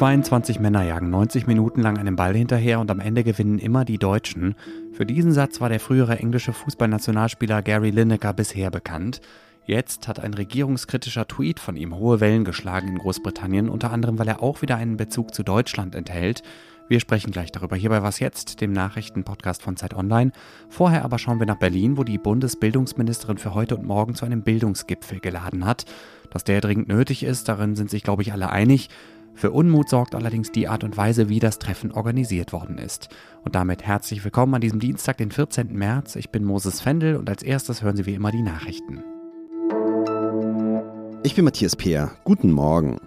22 Männer jagen 90 Minuten lang einem Ball hinterher und am Ende gewinnen immer die Deutschen. Für diesen Satz war der frühere englische Fußballnationalspieler Gary Lineker bisher bekannt. Jetzt hat ein regierungskritischer Tweet von ihm hohe Wellen geschlagen in Großbritannien, unter anderem weil er auch wieder einen Bezug zu Deutschland enthält. Wir sprechen gleich darüber hier bei Was jetzt, dem Nachrichtenpodcast von Zeit Online. Vorher aber schauen wir nach Berlin, wo die Bundesbildungsministerin für heute und morgen zu einem Bildungsgipfel geladen hat. Dass der dringend nötig ist, darin sind sich, glaube ich, alle einig. Für Unmut sorgt allerdings die Art und Weise, wie das Treffen organisiert worden ist. Und damit herzlich willkommen an diesem Dienstag, den 14. März. Ich bin Moses Fendel und als erstes hören Sie wie immer die Nachrichten. Ich bin Matthias Peer. Guten Morgen.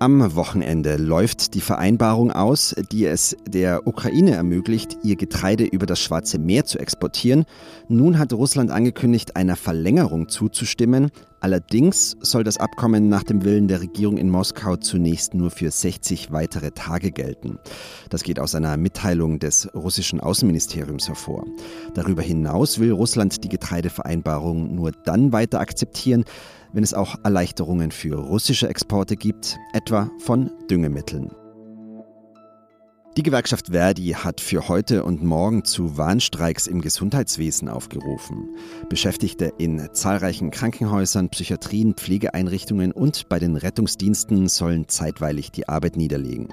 Am Wochenende läuft die Vereinbarung aus, die es der Ukraine ermöglicht, ihr Getreide über das Schwarze Meer zu exportieren. Nun hat Russland angekündigt, einer Verlängerung zuzustimmen. Allerdings soll das Abkommen nach dem Willen der Regierung in Moskau zunächst nur für 60 weitere Tage gelten. Das geht aus einer Mitteilung des russischen Außenministeriums hervor. Darüber hinaus will Russland die Getreidevereinbarung nur dann weiter akzeptieren, wenn es auch Erleichterungen für russische Exporte gibt, etwa von Düngemitteln. Die Gewerkschaft Verdi hat für heute und morgen zu Warnstreiks im Gesundheitswesen aufgerufen. Beschäftigte in zahlreichen Krankenhäusern, Psychiatrien, Pflegeeinrichtungen und bei den Rettungsdiensten sollen zeitweilig die Arbeit niederlegen.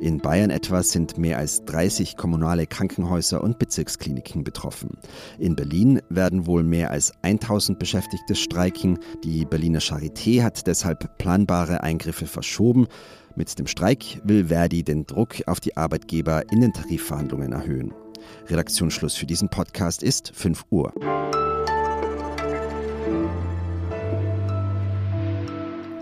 In Bayern etwa sind mehr als 30 kommunale Krankenhäuser und Bezirkskliniken betroffen. In Berlin werden wohl mehr als 1000 Beschäftigte streiken. Die Berliner Charité hat deshalb planbare Eingriffe verschoben. Mit dem Streik will Verdi den Druck auf die Arbeitgeber in den Tarifverhandlungen erhöhen. Redaktionsschluss für diesen Podcast ist 5 Uhr.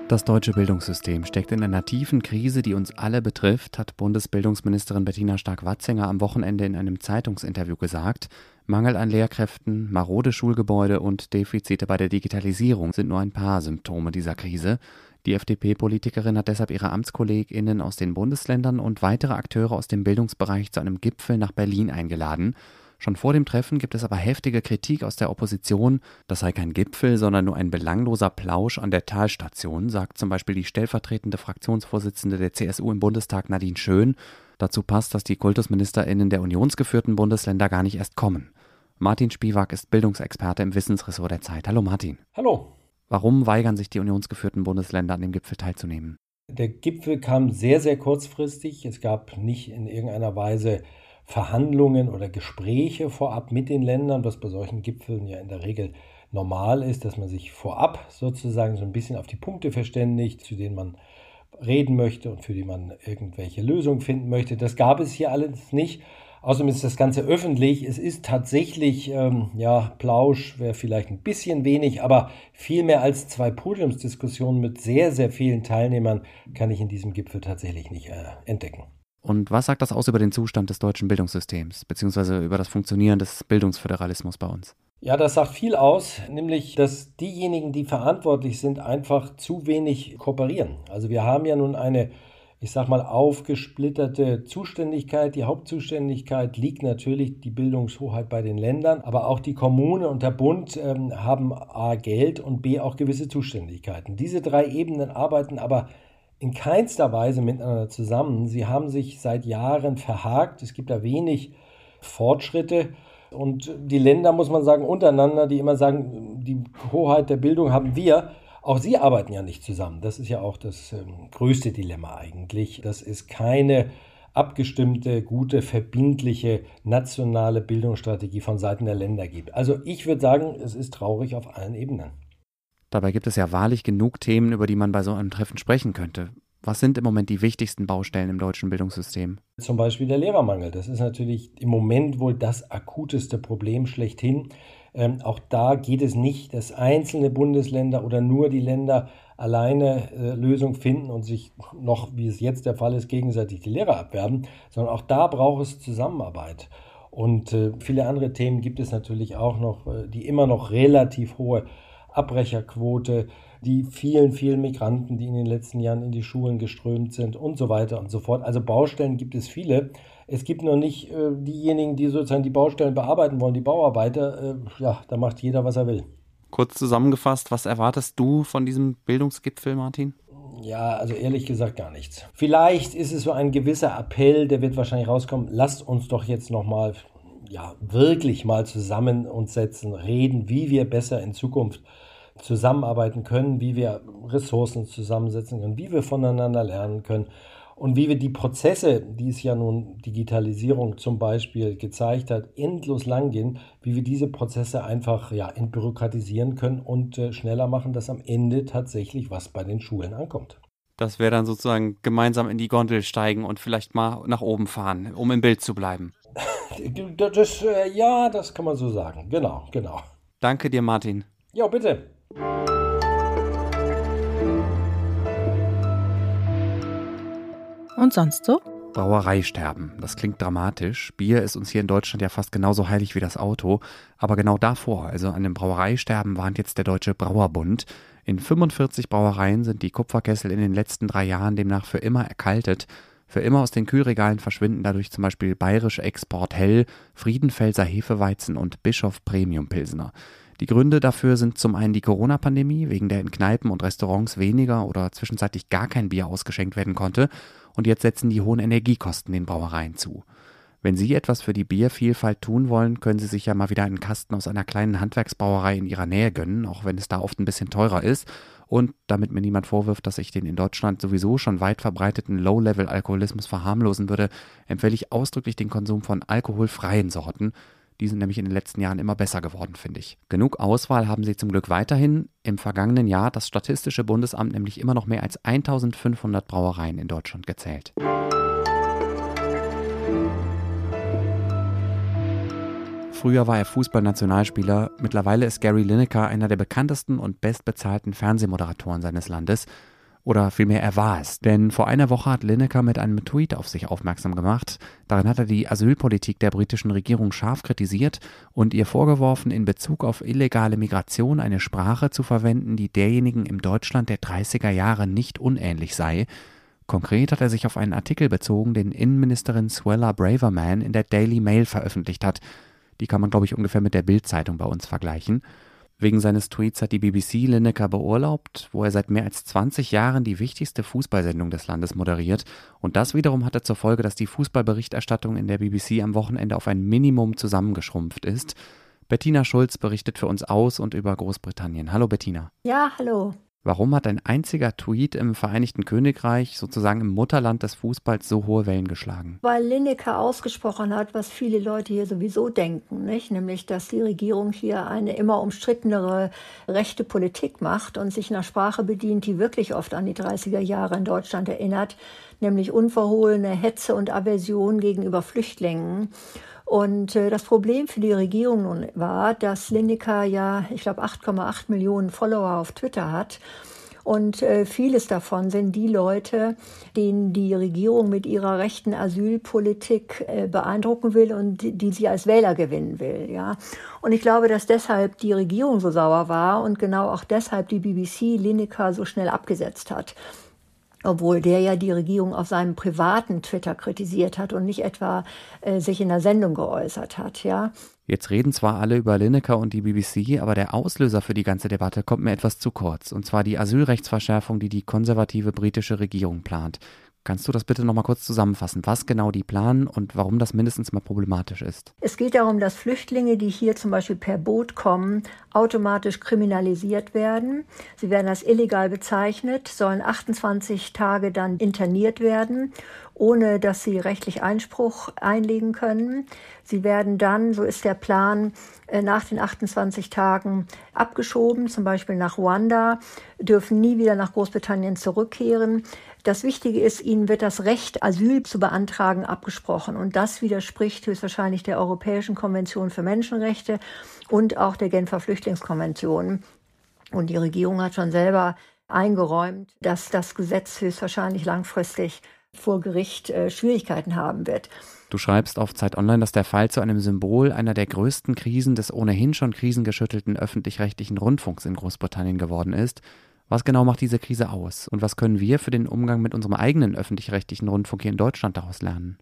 Das deutsche Bildungssystem steckt in einer tiefen Krise, die uns alle betrifft, hat Bundesbildungsministerin Bettina Stark-Watzinger am Wochenende in einem Zeitungsinterview gesagt. Mangel an Lehrkräften, marode Schulgebäude und Defizite bei der Digitalisierung sind nur ein paar Symptome dieser Krise. Die FDP-Politikerin hat deshalb ihre AmtskollegInnen aus den Bundesländern und weitere Akteure aus dem Bildungsbereich zu einem Gipfel nach Berlin eingeladen. Schon vor dem Treffen gibt es aber heftige Kritik aus der Opposition. Das sei kein Gipfel, sondern nur ein belangloser Plausch an der Talstation, sagt zum Beispiel die stellvertretende Fraktionsvorsitzende der CSU im Bundestag Nadine Schön. Dazu passt, dass die KultusministerInnen der unionsgeführten Bundesländer gar nicht erst kommen. Martin Spiewak ist Bildungsexperte im Wissensressort der Zeit. Hallo Martin. Hallo. Warum weigern sich die unionsgeführten Bundesländer an dem Gipfel teilzunehmen? Der Gipfel kam sehr, sehr kurzfristig. Es gab nicht in irgendeiner Weise Verhandlungen oder Gespräche vorab mit den Ländern, was bei solchen Gipfeln ja in der Regel normal ist, dass man sich vorab sozusagen so ein bisschen auf die Punkte verständigt, zu denen man reden möchte und für die man irgendwelche Lösungen finden möchte. Das gab es hier alles nicht. Außerdem ist das Ganze öffentlich. Es ist tatsächlich, ähm, ja, Plausch wäre vielleicht ein bisschen wenig, aber viel mehr als zwei Podiumsdiskussionen mit sehr, sehr vielen Teilnehmern kann ich in diesem Gipfel tatsächlich nicht äh, entdecken. Und was sagt das aus über den Zustand des deutschen Bildungssystems, beziehungsweise über das Funktionieren des Bildungsföderalismus bei uns? Ja, das sagt viel aus, nämlich, dass diejenigen, die verantwortlich sind, einfach zu wenig kooperieren. Also wir haben ja nun eine ich sag mal, aufgesplitterte Zuständigkeit. Die Hauptzuständigkeit liegt natürlich die Bildungshoheit bei den Ländern, aber auch die Kommune und der Bund ähm, haben A Geld und B auch gewisse Zuständigkeiten. Diese drei Ebenen arbeiten aber in keinster Weise miteinander zusammen. Sie haben sich seit Jahren verhakt. Es gibt da wenig Fortschritte. Und die Länder, muss man sagen, untereinander, die immer sagen, die Hoheit der Bildung haben wir, auch sie arbeiten ja nicht zusammen. Das ist ja auch das ähm, größte Dilemma eigentlich. Das ist keine abgestimmte, gute, verbindliche nationale Bildungsstrategie von Seiten der Länder gibt. Also ich würde sagen, es ist traurig auf allen Ebenen. Dabei gibt es ja wahrlich genug Themen, über die man bei so einem Treffen sprechen könnte. Was sind im Moment die wichtigsten Baustellen im deutschen Bildungssystem? Zum Beispiel der Lehrermangel. Das ist natürlich im Moment wohl das akuteste Problem schlechthin. Ähm, auch da geht es nicht, dass einzelne Bundesländer oder nur die Länder alleine äh, Lösungen finden und sich noch, wie es jetzt der Fall ist, gegenseitig die Lehrer abwerben, sondern auch da braucht es Zusammenarbeit. Und äh, viele andere Themen gibt es natürlich auch noch, äh, die immer noch relativ hohe Abbrecherquote, die vielen, vielen Migranten, die in den letzten Jahren in die Schulen geströmt sind und so weiter und so fort. Also Baustellen gibt es viele. Es gibt noch nicht äh, diejenigen, die sozusagen die Baustellen bearbeiten wollen, die Bauarbeiter. Äh, ja, da macht jeder, was er will. Kurz zusammengefasst, was erwartest du von diesem Bildungsgipfel, Martin? Ja, also ehrlich gesagt gar nichts. Vielleicht ist es so ein gewisser Appell, der wird wahrscheinlich rauskommen. Lasst uns doch jetzt nochmal, ja, wirklich mal zusammen uns setzen, reden, wie wir besser in Zukunft zusammenarbeiten können, wie wir Ressourcen zusammensetzen können, wie wir voneinander lernen können und wie wir die Prozesse, die es ja nun Digitalisierung zum Beispiel gezeigt hat, endlos lang gehen, wie wir diese Prozesse einfach ja, entbürokratisieren können und äh, schneller machen, dass am Ende tatsächlich was bei den Schulen ankommt. Das wäre dann sozusagen gemeinsam in die Gondel steigen und vielleicht mal nach oben fahren, um im Bild zu bleiben. Das, äh, ja, das kann man so sagen. Genau, genau. Danke dir, Martin. Ja, bitte. Und sonst so? Brauereisterben. Das klingt dramatisch. Bier ist uns hier in Deutschland ja fast genauso heilig wie das Auto. Aber genau davor, also an dem Brauereisterben, warnt jetzt der Deutsche Brauerbund. In 45 Brauereien sind die Kupferkessel in den letzten drei Jahren demnach für immer erkaltet. Für immer aus den Kühlregalen verschwinden dadurch zum Beispiel Bayerisch Export Hell, Friedenfelser Hefeweizen und Bischof Premium Pilsener. Die Gründe dafür sind zum einen die Corona-Pandemie, wegen der in Kneipen und Restaurants weniger oder zwischenzeitlich gar kein Bier ausgeschenkt werden konnte, und jetzt setzen die hohen Energiekosten den Brauereien zu. Wenn Sie etwas für die Biervielfalt tun wollen, können Sie sich ja mal wieder einen Kasten aus einer kleinen Handwerksbrauerei in Ihrer Nähe gönnen, auch wenn es da oft ein bisschen teurer ist. Und damit mir niemand vorwirft, dass ich den in Deutschland sowieso schon weit verbreiteten Low-Level-Alkoholismus verharmlosen würde, empfehle ich ausdrücklich den Konsum von alkoholfreien Sorten. Die sind nämlich in den letzten Jahren immer besser geworden, finde ich. Genug Auswahl haben sie zum Glück weiterhin. Im vergangenen Jahr hat das Statistische Bundesamt nämlich immer noch mehr als 1500 Brauereien in Deutschland gezählt. Früher war er Fußballnationalspieler, mittlerweile ist Gary Lineker einer der bekanntesten und bestbezahlten Fernsehmoderatoren seines Landes oder vielmehr er war es. Denn vor einer Woche hat Lineker mit einem Tweet auf sich aufmerksam gemacht. Darin hat er die Asylpolitik der britischen Regierung scharf kritisiert und ihr vorgeworfen, in Bezug auf illegale Migration eine Sprache zu verwenden, die derjenigen im Deutschland der 30er Jahre nicht unähnlich sei. Konkret hat er sich auf einen Artikel bezogen, den Innenministerin Swella Braverman in der Daily Mail veröffentlicht hat. Die kann man, glaube ich, ungefähr mit der Bild-Zeitung bei uns vergleichen. Wegen seines Tweets hat die BBC Lineker beurlaubt, wo er seit mehr als 20 Jahren die wichtigste Fußballsendung des Landes moderiert. Und das wiederum hatte zur Folge, dass die Fußballberichterstattung in der BBC am Wochenende auf ein Minimum zusammengeschrumpft ist. Bettina Schulz berichtet für uns aus und über Großbritannien. Hallo Bettina. Ja, hallo. Warum hat ein einziger Tweet im Vereinigten Königreich, sozusagen im Mutterland des Fußballs, so hohe Wellen geschlagen? Weil Lineker ausgesprochen hat, was viele Leute hier sowieso denken, nicht? nämlich, dass die Regierung hier eine immer umstrittenere rechte Politik macht und sich nach Sprache bedient, die wirklich oft an die 30er Jahre in Deutschland erinnert, nämlich unverhohlene Hetze und Aversion gegenüber Flüchtlingen. Und äh, das Problem für die Regierung nun war, dass Lineker ja, ich glaube, 8,8 Millionen Follower auf Twitter hat. Und äh, vieles davon sind die Leute, denen die Regierung mit ihrer rechten Asylpolitik äh, beeindrucken will und die, die, sie als Wähler gewinnen will. Ja. Und ich glaube, dass deshalb die Regierung so sauer war und genau auch deshalb die BBC Lineker so schnell abgesetzt hat obwohl der ja die Regierung auf seinem privaten Twitter kritisiert hat und nicht etwa äh, sich in der Sendung geäußert hat, ja. Jetzt reden zwar alle über Lineker und die BBC, aber der Auslöser für die ganze Debatte kommt mir etwas zu kurz, und zwar die Asylrechtsverschärfung, die die konservative britische Regierung plant. Kannst du das bitte noch mal kurz zusammenfassen, was genau die planen und warum das mindestens mal problematisch ist? Es geht darum, dass Flüchtlinge, die hier zum Beispiel per Boot kommen, automatisch kriminalisiert werden. Sie werden als illegal bezeichnet, sollen 28 Tage dann interniert werden, ohne dass sie rechtlich Einspruch einlegen können. Sie werden dann, so ist der Plan, äh, nach den 28 Tagen abgeschoben, zum Beispiel nach Ruanda, dürfen nie wieder nach Großbritannien zurückkehren. Das Wichtige ist, ihnen wird das Recht, Asyl zu beantragen, abgesprochen. Und das widerspricht höchstwahrscheinlich der Europäischen Konvention für Menschenrechte und auch der Genfer Flüchtlingskonvention. Und die Regierung hat schon selber eingeräumt, dass das Gesetz höchstwahrscheinlich langfristig vor Gericht äh, Schwierigkeiten haben wird. Du schreibst auf Zeit Online, dass der Fall zu einem Symbol einer der größten Krisen des ohnehin schon krisengeschüttelten öffentlich-rechtlichen Rundfunks in Großbritannien geworden ist. Was genau macht diese Krise aus? Und was können wir für den Umgang mit unserem eigenen öffentlich-rechtlichen Rundfunk hier in Deutschland daraus lernen?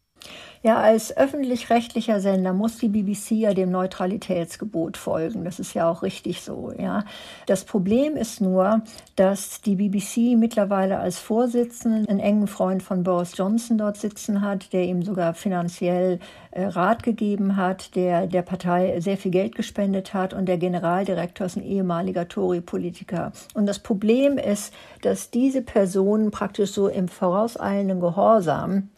Ja, als öffentlich-rechtlicher Sender muss die BBC ja dem Neutralitätsgebot folgen. Das ist ja auch richtig so, ja. Das Problem ist nur, dass die BBC mittlerweile als Vorsitzenden einen engen Freund von Boris Johnson dort sitzen hat, der ihm sogar finanziell äh, Rat gegeben hat, der der Partei sehr viel Geld gespendet hat und der Generaldirektor ist ein ehemaliger Tory-Politiker. Und das Problem ist, dass diese Personen praktisch so im vorauseilenden Gehorsam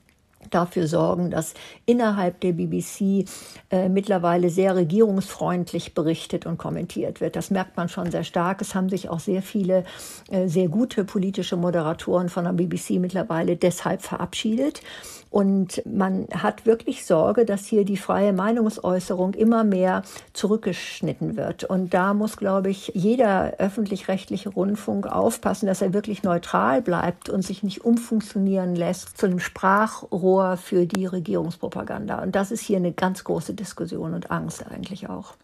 dafür sorgen, dass innerhalb der BBC äh, mittlerweile sehr regierungsfreundlich berichtet und kommentiert wird. Das merkt man schon sehr stark. Es haben sich auch sehr viele äh, sehr gute politische Moderatoren von der BBC mittlerweile deshalb verabschiedet. Und man hat wirklich Sorge, dass hier die freie Meinungsäußerung immer mehr zurückgeschnitten wird. Und da muss, glaube ich, jeder öffentlich-rechtliche Rundfunk aufpassen, dass er wirklich neutral bleibt und sich nicht umfunktionieren lässt zu einem Sprachrohr für die Regierungspropaganda. Und das ist hier eine ganz große Diskussion und Angst eigentlich auch.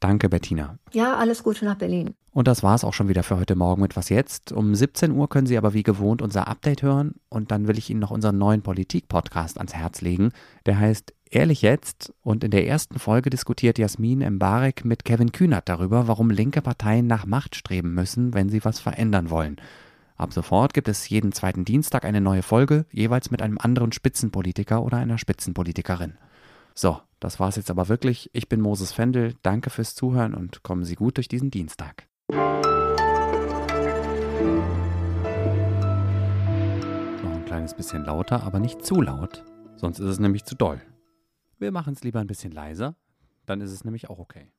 Danke, Bettina. Ja, alles Gute nach Berlin. Und das war es auch schon wieder für heute Morgen mit Was jetzt. Um 17 Uhr können Sie aber wie gewohnt unser Update hören und dann will ich Ihnen noch unseren neuen Politik-Podcast ans Herz legen. Der heißt Ehrlich jetzt und in der ersten Folge diskutiert Jasmin Mbarek mit Kevin Kühnert darüber, warum linke Parteien nach Macht streben müssen, wenn sie was verändern wollen. Ab sofort gibt es jeden zweiten Dienstag eine neue Folge, jeweils mit einem anderen Spitzenpolitiker oder einer Spitzenpolitikerin. So, das war's jetzt aber wirklich. Ich bin Moses Fendel. Danke fürs Zuhören und kommen Sie gut durch diesen Dienstag. Noch ein kleines bisschen lauter, aber nicht zu laut, sonst ist es nämlich zu doll. Wir machen es lieber ein bisschen leiser, dann ist es nämlich auch okay.